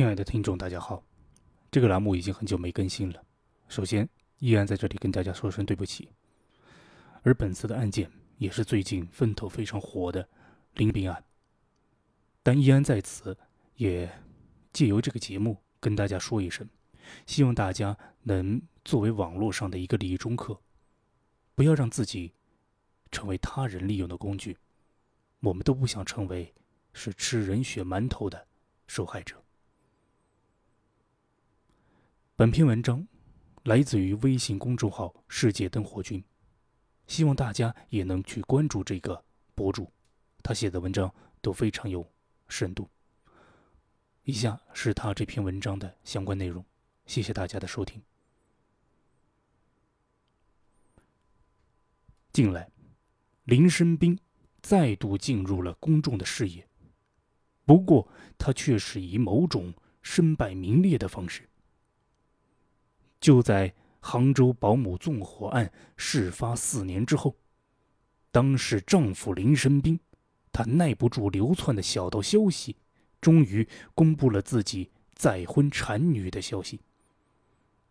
亲爱的听众，大家好。这个栏目已经很久没更新了，首先依然在这里跟大家说声对不起。而本次的案件也是最近风头非常火的林斌案，但依然在此也借由这个节目跟大家说一声，希望大家能作为网络上的一个理中客，不要让自己成为他人利用的工具。我们都不想成为是吃人血馒头的受害者。本篇文章来自于微信公众号“世界灯火君”，希望大家也能去关注这个博主，他写的文章都非常有深度。以下是他这篇文章的相关内容，谢谢大家的收听。近来，林生斌再度进入了公众的视野，不过他却是以某种身败名裂的方式。就在杭州保姆纵火案事发四年之后，当时丈夫林生斌，他耐不住流窜的小道消息，终于公布了自己再婚产女的消息，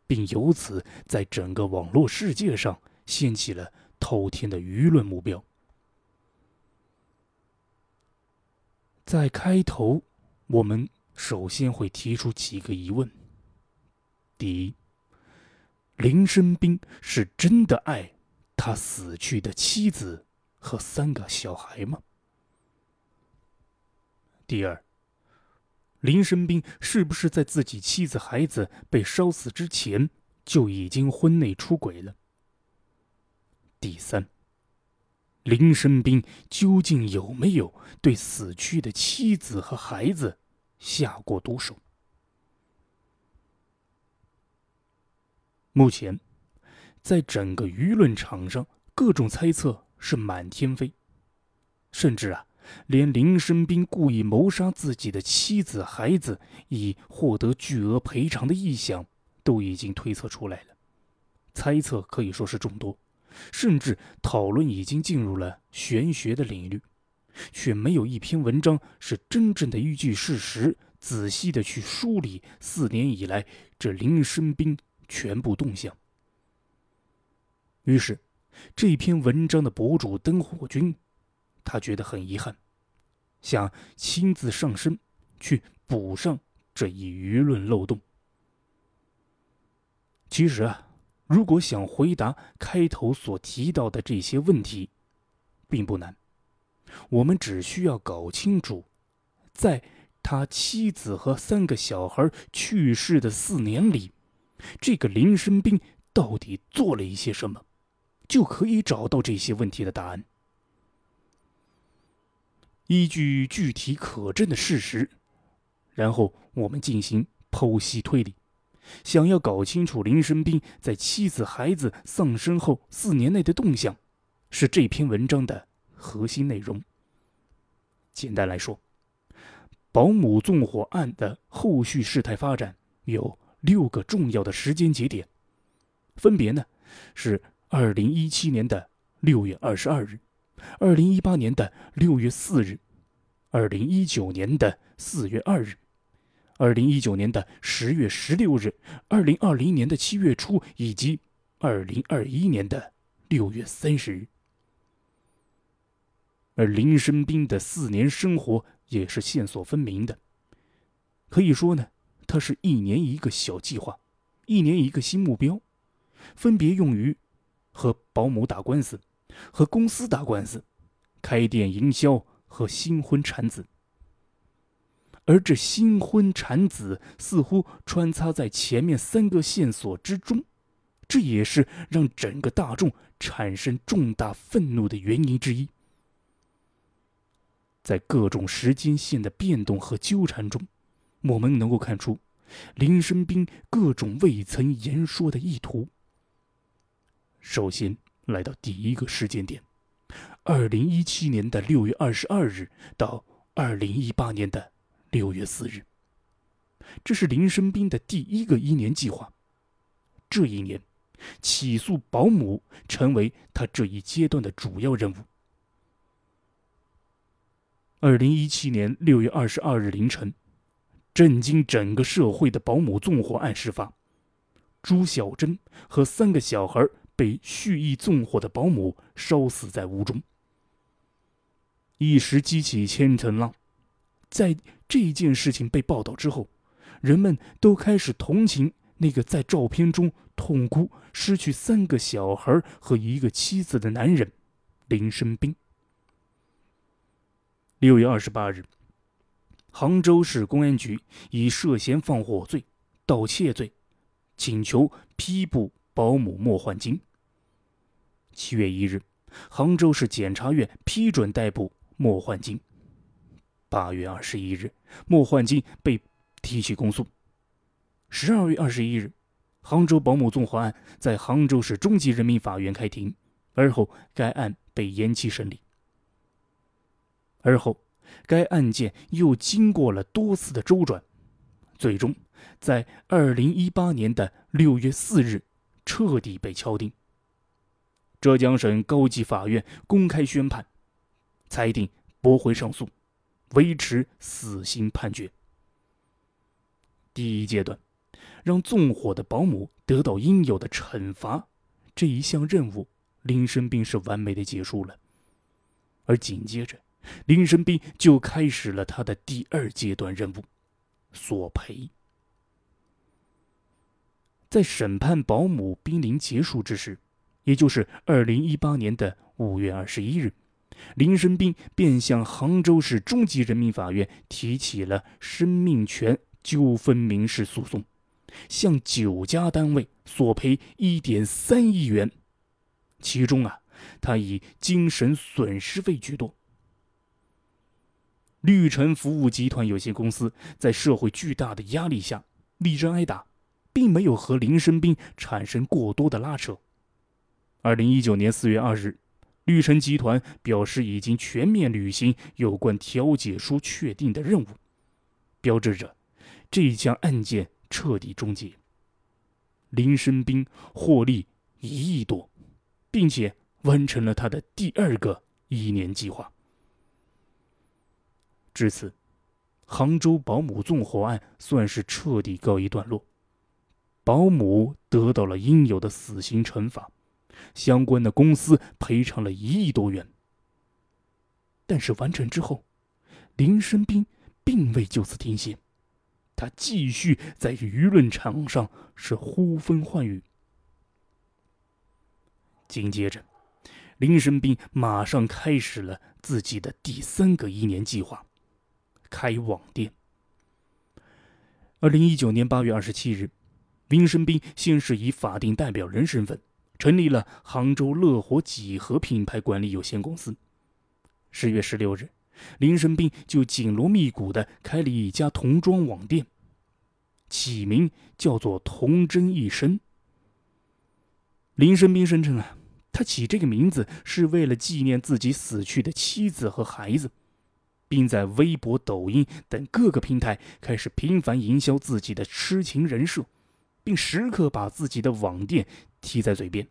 并由此在整个网络世界上掀起了滔天的舆论目标。在开头，我们首先会提出几个疑问：第一。林生斌是真的爱他死去的妻子和三个小孩吗？第二，林生斌是不是在自己妻子孩子被烧死之前就已经婚内出轨了？第三，林生斌究竟有没有对死去的妻子和孩子下过毒手？目前，在整个舆论场上，各种猜测是满天飞，甚至啊，连林生斌故意谋杀自己的妻子孩子以获得巨额赔偿的意向，都已经推测出来了。猜测可以说是众多，甚至讨论已经进入了玄学的领域，却没有一篇文章是真正的依据事实，仔细的去梳理四年以来这林生斌。全部动向。于是，这篇文章的博主灯火君，他觉得很遗憾，想亲自上身去补上这一舆论漏洞。其实啊，如果想回答开头所提到的这些问题，并不难。我们只需要搞清楚，在他妻子和三个小孩去世的四年里。这个林生斌到底做了一些什么，就可以找到这些问题的答案。依据具体可证的事实，然后我们进行剖析推理。想要搞清楚林生斌在妻子孩子丧生后四年内的动向，是这篇文章的核心内容。简单来说，保姆纵火案的后续事态发展有。六个重要的时间节点，分别呢是二零一七年的六月二十二日，二零一八年的六月四日，二零一九年的四月二日，二零一九年的十月十六日，二零二零年的七月初，以及二零二一年的六月三十日。而林生斌的四年生活也是线索分明的，可以说呢。他是一年一个小计划，一年一个新目标，分别用于和保姆打官司、和公司打官司、开店营销和新婚产子。而这新婚产子似乎穿插在前面三个线索之中，这也是让整个大众产生重大愤怒的原因之一。在各种时间线的变动和纠缠中。我们能够看出，林生斌各种未曾言说的意图。首先来到第一个时间点，二零一七年的六月二十二日到二零一八年的六月四日，这是林生斌的第一个一年计划。这一年，起诉保姆成为他这一阶段的主要任务。二零一七年六月二十二日凌晨。震惊整个社会的保姆纵火案事发。朱小珍和三个小孩被蓄意纵火的保姆烧死在屋中，一时激起千层浪。在这件事情被报道之后，人们都开始同情那个在照片中痛哭、失去三个小孩和一个妻子的男人林生斌。六月二十八日，杭州市公安局以涉嫌放火罪、盗窃罪。请求批捕保姆莫焕晶。七月一日，杭州市检察院批准逮捕莫焕晶。八月二十一日，莫焕晶被提起公诉。十二月二十一日，杭州保姆纵火案在杭州市中级人民法院开庭，而后该案被延期审理。而后，该案件又经过了多次的周转，最终。在二零一八年的六月四日，彻底被敲定。浙江省高级法院公开宣判，裁定驳回上诉，维持死刑判决。第一阶段，让纵火的保姆得到应有的惩罚，这一项任务，林生斌是完美的结束了。而紧接着，林生斌就开始了他的第二阶段任务——索赔。在审判保姆濒临结束之时，也就是二零一八年的五月二十一日，林生斌便向杭州市中级人民法院提起了生命权纠纷民事诉讼，向九家单位索赔一点三亿元。其中啊，他以精神损失费居多。绿城服务集团有限公司在社会巨大的压力下，力争挨打。并没有和林生斌产生过多的拉扯。二零一九年四月二日，绿城集团表示已经全面履行有关调解书确定的任务，标志着这一项案件彻底终结。林生斌获利一亿多，并且完成了他的第二个一年计划。至此，杭州保姆纵火案算是彻底告一段落。保姆得到了应有的死刑惩罚，相关的公司赔偿了一亿多元。但是完成之后，林生斌并未就此停歇，他继续在舆论场上是呼风唤雨。紧接着，林生斌马上开始了自己的第三个一年计划——开网店。二零一九年八月二十七日。林生斌先是以法定代表人身份成立了杭州乐活几何品牌管理有限公司。十月十六日，林生斌就紧锣密鼓的开了一家童装网店，起名叫做“童真一生”。林生斌声称啊，他起这个名字是为了纪念自己死去的妻子和孩子，并在微博、抖音等各个平台开始频繁营销自己的痴情人设。并时刻把自己的网店提在嘴边。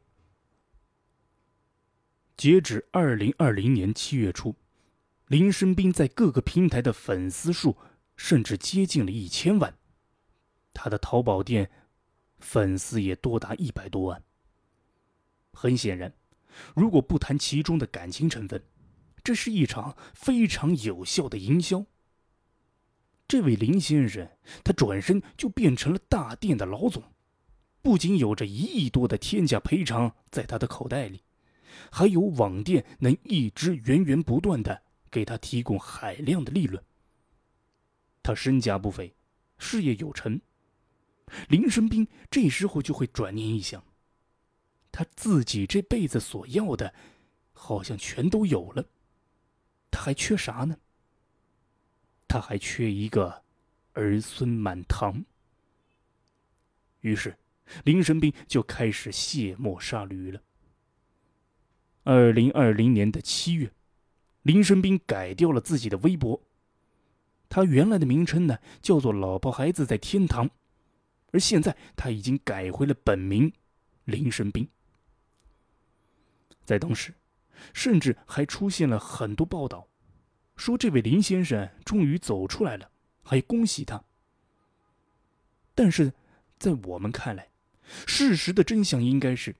截止二零二零年七月初，林生斌在各个平台的粉丝数甚至接近了一千万，他的淘宝店粉丝也多达一百多万。很显然，如果不谈其中的感情成分，这是一场非常有效的营销。这位林先生，他转身就变成了大店的老总，不仅有着一亿多的天价赔偿在他的口袋里，还有网店能一直源源不断的给他提供海量的利润。他身家不菲，事业有成。林生斌这时候就会转念一想，他自己这辈子所要的，好像全都有了，他还缺啥呢？他还缺一个儿孙满堂。于是，林生斌就开始卸磨杀驴了。二零二零年的七月，林生斌改掉了自己的微博，他原来的名称呢叫做“老婆孩子在天堂”，而现在他已经改回了本名林生斌。在当时，甚至还出现了很多报道。说这位林先生终于走出来了，还恭喜他。但是，在我们看来，事实的真相应该是，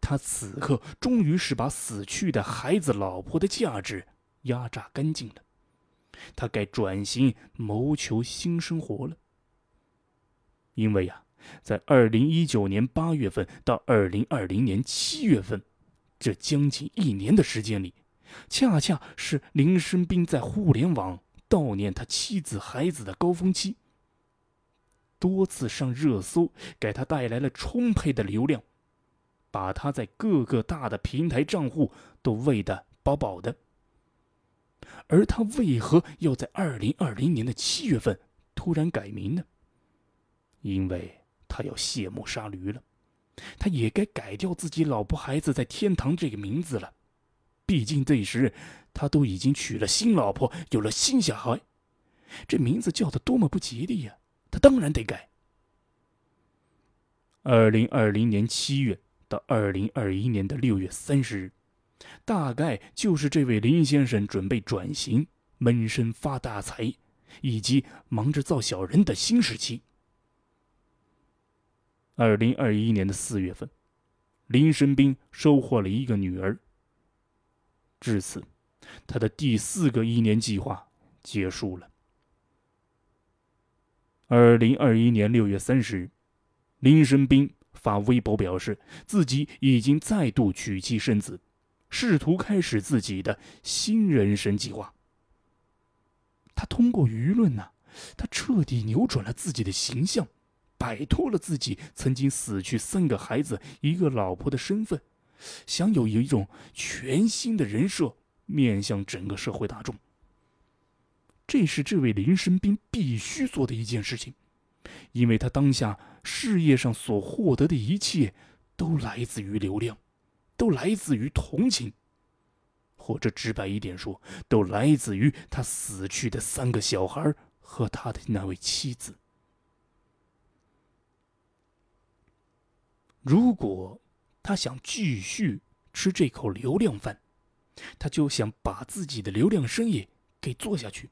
他此刻终于是把死去的孩子、老婆的价值压榨干净了。他该转型谋求新生活了。因为呀，在二零一九年八月份到二零二零年七月份，这将近一年的时间里，恰恰是林生斌在互联网悼念他妻子孩子的高峰期。多次上热搜，给他带来了充沛的流量，把他在各个大的平台账户都喂得饱饱的。而他为何要在二零二零年的七月份突然改名呢？因为他要卸磨杀驴了，他也该改掉自己老婆孩子在天堂这个名字了。毕竟这时他都已经娶了新老婆，有了新小孩，这名字叫的多么不吉利呀！他当然得改。二零二零年七月到二零二一年的六月三十日，大概就是这位林先生准备转型、闷声发大财，以及忙着造小人的新时期。二零二一年的四月份，林生斌收获了一个女儿。至此，他的第四个一年计划结束了。二零二一年六月三十日，林生斌发微博表示，自己已经再度娶妻生子，试图开始自己的新人生计划。他通过舆论呢，他彻底扭转了自己的形象，摆脱了自己曾经死去三个孩子、一个老婆的身份，想有一种全新的人设面向整个社会大众。这是这位林生斌必须做的一件事情，因为他当下事业上所获得的一切，都来自于流量，都来自于同情，或者直白一点说，都来自于他死去的三个小孩和他的那位妻子。如果他想继续吃这口流量饭，他就想把自己的流量生意给做下去。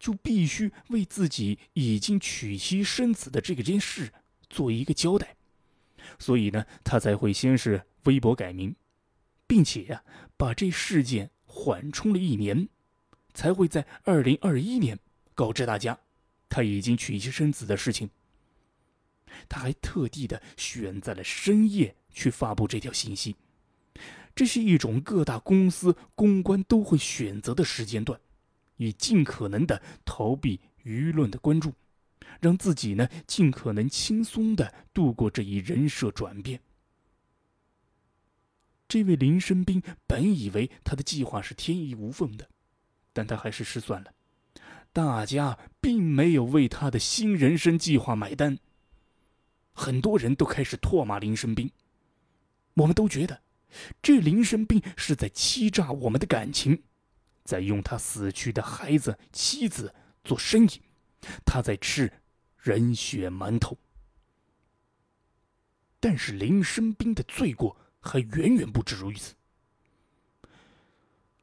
就必须为自己已经娶妻生子的这个件事做一个交代，所以呢，他才会先是微博改名，并且呀，把这事件缓冲了一年，才会在二零二一年告知大家他已经娶妻生子的事情。他还特地的选在了深夜去发布这条信息，这是一种各大公司公关都会选择的时间段。以尽可能的逃避舆论的关注，让自己呢尽可能轻松的度过这一人设转变。这位林生斌本以为他的计划是天衣无缝的，但他还是失算了。大家并没有为他的新人生计划买单，很多人都开始唾骂林生斌。我们都觉得，这林生斌是在欺诈我们的感情。在用他死去的孩子、妻子做生意，他在吃人血馒头。但是林生斌的罪过还远远不止如此。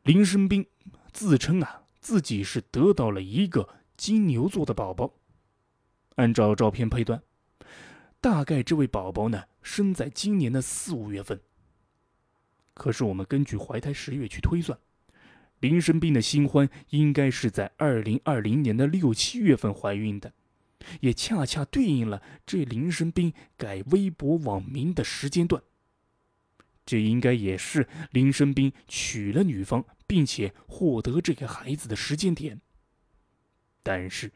林生斌自称啊，自己是得到了一个金牛座的宝宝。按照照片配断，大概这位宝宝呢，生在今年的四五月份。可是我们根据怀胎十月去推算。林生斌的新欢应该是在二零二零年的六七月份怀孕的，也恰恰对应了这林生斌改微博网名的时间段。这应该也是林生斌娶了女方并且获得这个孩子的时间点。但是，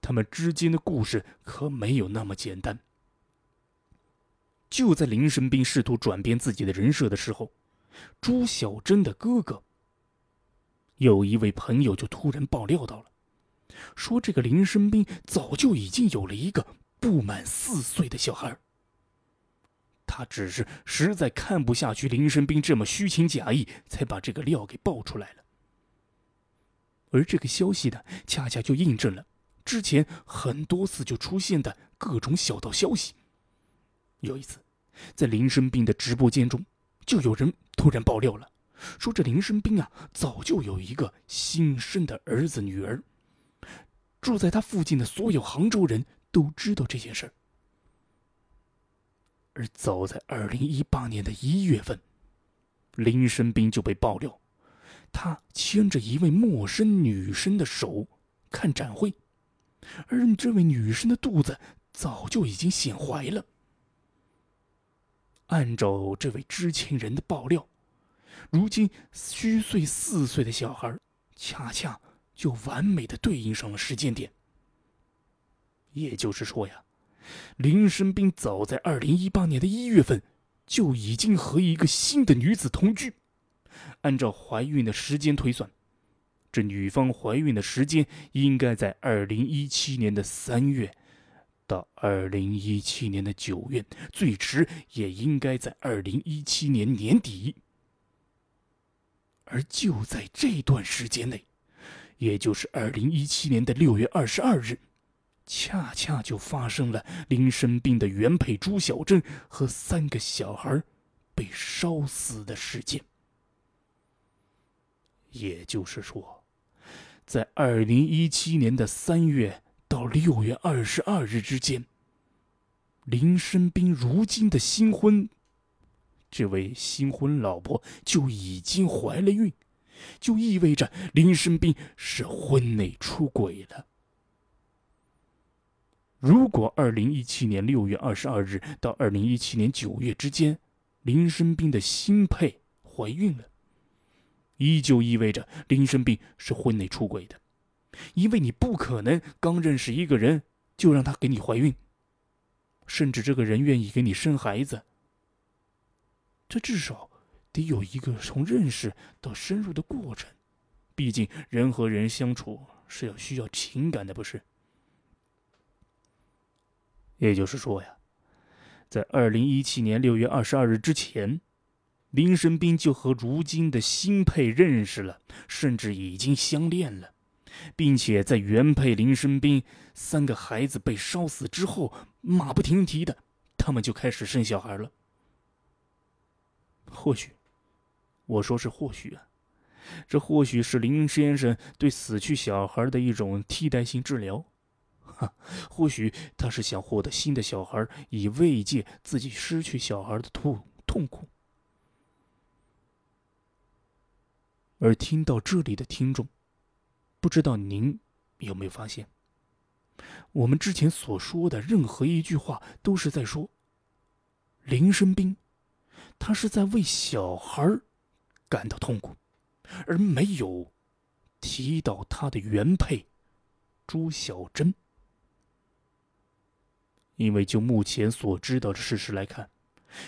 他们之间的故事可没有那么简单。就在林生斌试图转变自己的人设的时候，朱小珍的哥哥。有一位朋友就突然爆料到了，说这个林生斌早就已经有了一个不满四岁的小孩。他只是实在看不下去林生斌这么虚情假意，才把这个料给爆出来了。而这个消息呢，恰恰就印证了之前很多次就出现的各种小道消息。有一次，在林生斌的直播间中，就有人突然爆料了。说这林生斌啊，早就有一个新生的儿子女儿。住在他附近的所有杭州人都知道这件事儿。而早在二零一八年的一月份，林生斌就被爆料，他牵着一位陌生女生的手看展会，而这位女生的肚子早就已经显怀了。按照这位知情人的爆料，如今虚岁四岁的小孩，恰恰就完美的对应上了时间点。也就是说呀，林生斌早在二零一八年的一月份就已经和一个新的女子同居。按照怀孕的时间推算，这女方怀孕的时间应该在二零一七年的三月。到二零一七年的九月，最迟也应该在二零一七年年底。而就在这段时间内，也就是二零一七年的六月二十二日，恰恰就发生了林生斌的原配朱小珍和三个小孩被烧死的事件。也就是说，在二零一七年的三月。六月二十二日之间，林生斌如今的新婚，这位新婚老婆就已经怀了孕，就意味着林生斌是婚内出轨了。如果二零一七年六月二十二日到二零一七年九月之间，林生斌的新配怀孕了，依旧意味着林生斌是婚内出轨的。因为你不可能刚认识一个人就让他给你怀孕，甚至这个人愿意给你生孩子，这至少得有一个从认识到深入的过程。毕竟人和人相处是要需要情感的，不是？也就是说呀，在二零一七年六月二十二日之前，林生斌就和如今的新配认识了，甚至已经相恋了。并且在原配林生斌三个孩子被烧死之后，马不停蹄的，他们就开始生小孩了。或许，我说是或许啊，这或许是林先生对死去小孩的一种替代性治疗，哈，或许他是想获得新的小孩，以慰藉自己失去小孩的痛痛苦。而听到这里的听众。不知道您有没有发现，我们之前所说的任何一句话，都是在说林生斌，他是在为小孩感到痛苦，而没有提到他的原配朱小珍。因为就目前所知道的事实来看，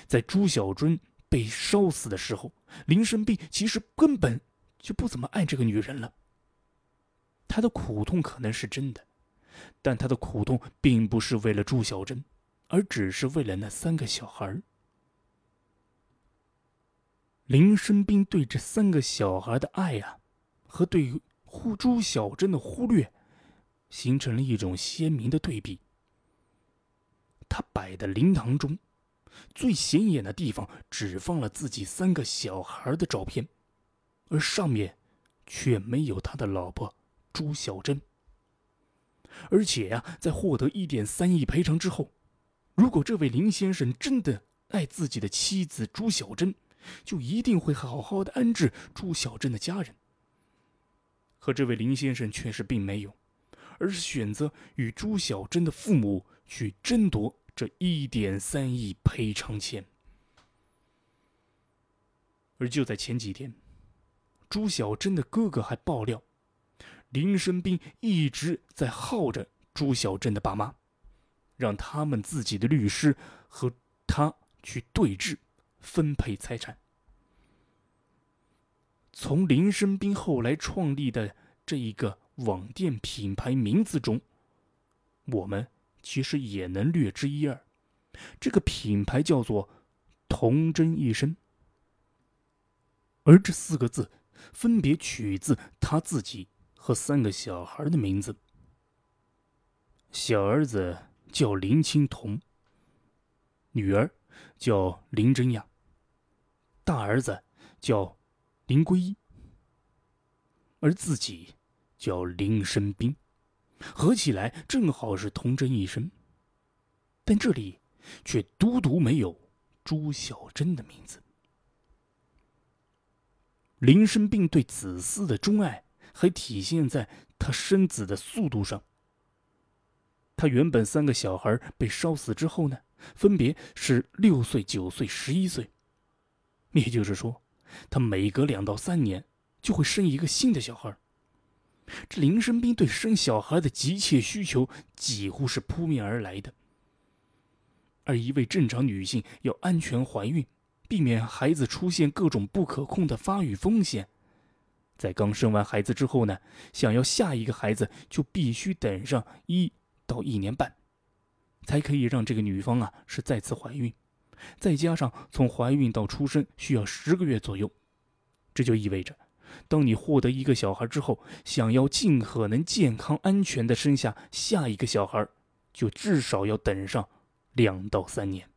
在朱小珍被烧死的时候，林生斌其实根本就不怎么爱这个女人了。他的苦痛可能是真的，但他的苦痛并不是为了朱小珍，而只是为了那三个小孩。林生斌对这三个小孩的爱呀，和对忽朱小珍的忽略，形成了一种鲜明的对比。他摆的灵堂中，最显眼的地方只放了自己三个小孩的照片，而上面却没有他的老婆。朱小珍，而且呀，在获得一点三亿赔偿之后，如果这位林先生真的爱自己的妻子朱小珍，就一定会好好的安置朱小珍的家人。可这位林先生却是并没有，而是选择与朱小珍的父母去争夺这一点三亿赔偿钱。而就在前几天，朱小珍的哥哥还爆料。林生斌一直在耗着朱小珍的爸妈，让他们自己的律师和他去对峙，分配财产。从林生斌后来创立的这一个网店品牌名字中，我们其实也能略知一二。这个品牌叫做“童真一生”，而这四个字分别取自他自己。和三个小孩的名字。小儿子叫林青桐，女儿叫林真雅，大儿子叫林归一，而自己叫林生斌，合起来正好是童真一生。但这里却独独没有朱小贞的名字。林生斌对子嗣的钟爱，还体现在他生子的速度上。他原本三个小孩被烧死之后呢，分别是六岁、九岁、十一岁，也就是说，他每隔两到三年就会生一个新的小孩。这林生斌对生小孩的急切需求几乎是扑面而来的。而一位正常女性要安全怀孕，避免孩子出现各种不可控的发育风险，在刚生完孩子之后呢，想要下一个孩子就必须等上一到一年半，才可以让这个女方啊是再次怀孕，再加上从怀孕到出生需要十个月左右，这就意味着。当你获得一个小孩之后，想要尽可能健康安全的生下下一个小孩，就至少要等上两到三年。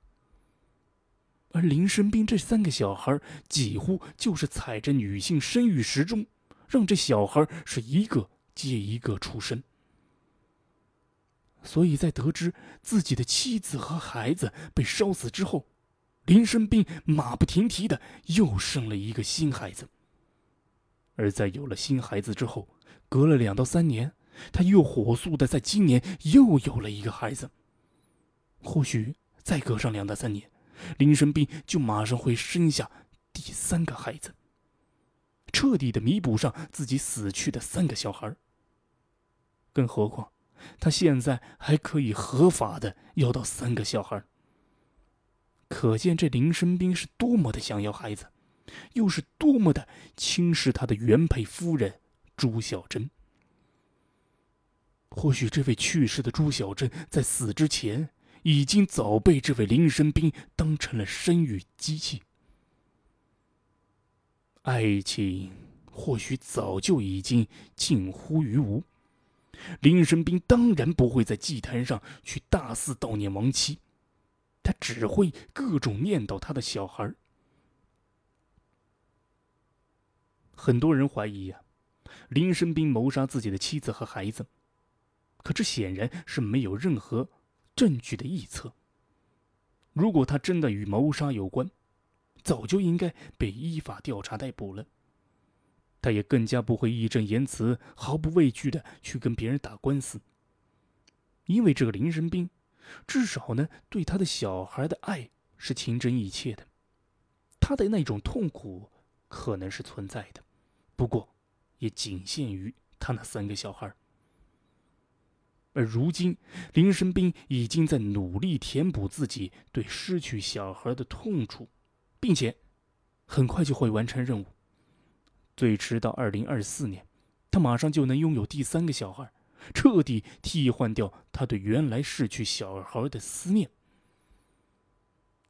而林生斌这三个小孩几乎就是踩着女性生育时钟，让这小孩是一个接一个出生。所以在得知自己的妻子和孩子被烧死之后，林生斌马不停蹄的又生了一个新孩子。而在有了新孩子之后，隔了两到三年，他又火速的在今年又有了一个孩子。或许再隔上两到三年，林生斌就马上会生下第三个孩子，彻底的弥补上自己死去的三个小孩。更何况，他现在还可以合法的要到三个小孩，可见这林生斌是多么的想要孩子。又是多么的轻视他的原配夫人朱小贞。或许这位去世的朱小贞在死之前，已经早被这位林生斌当成了生育机器。爱情或许早就已经近乎于无。林生斌当然不会在祭坛上去大肆悼念亡妻，他只会各种念叨他的小孩很多人怀疑呀，林生斌谋杀自己的妻子和孩子，可这显然是没有任何证据的臆测。如果他真的与谋杀有关，早就应该被依法调查逮捕了。他也更加不会义正言辞、毫不畏惧的去跟别人打官司，因为这个林生斌，至少呢，对他的小孩的爱是情真意切的，他的那种痛苦可能是存在的。不过，也仅限于他那三个小孩。而如今，林生斌已经在努力填补自己对失去小孩的痛楚，并且很快就会完成任务。最迟到二零二四年，他马上就能拥有第三个小孩，彻底替换掉他对原来逝去小孩的思念。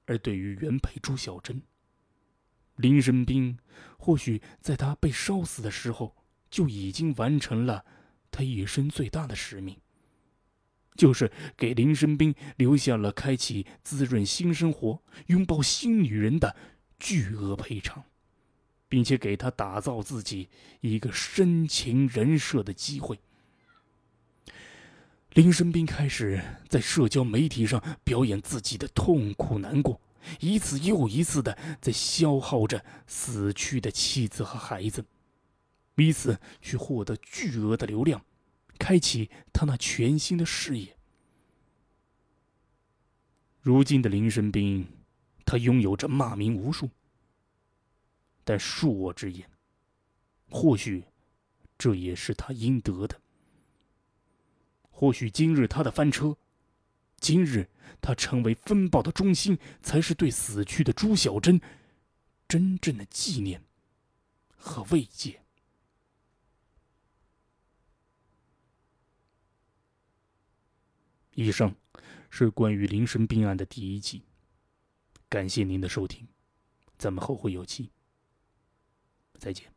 而对于原配朱小贞，林生斌或许在他被烧死的时候，就已经完成了他一生最大的使命，就是给林生斌留下了开启滋润新生活、拥抱新女人的巨额赔偿，并且给他打造自己一个深情人设的机会。林生斌开始在社交媒体上表演自己的痛苦难过。一次又一次的在消耗着死去的妻子和孩子，以此去获得巨额的流量，开启他那全新的事业。如今的林生斌，他拥有着骂名无数，但恕我直言，或许这也是他应得的。或许今日他的翻车。今日他成为风暴的中心，才是对死去的朱小贞真正的纪念和慰藉。以上是关于林神病案的第一集，感谢您的收听，咱们后会有期，再见。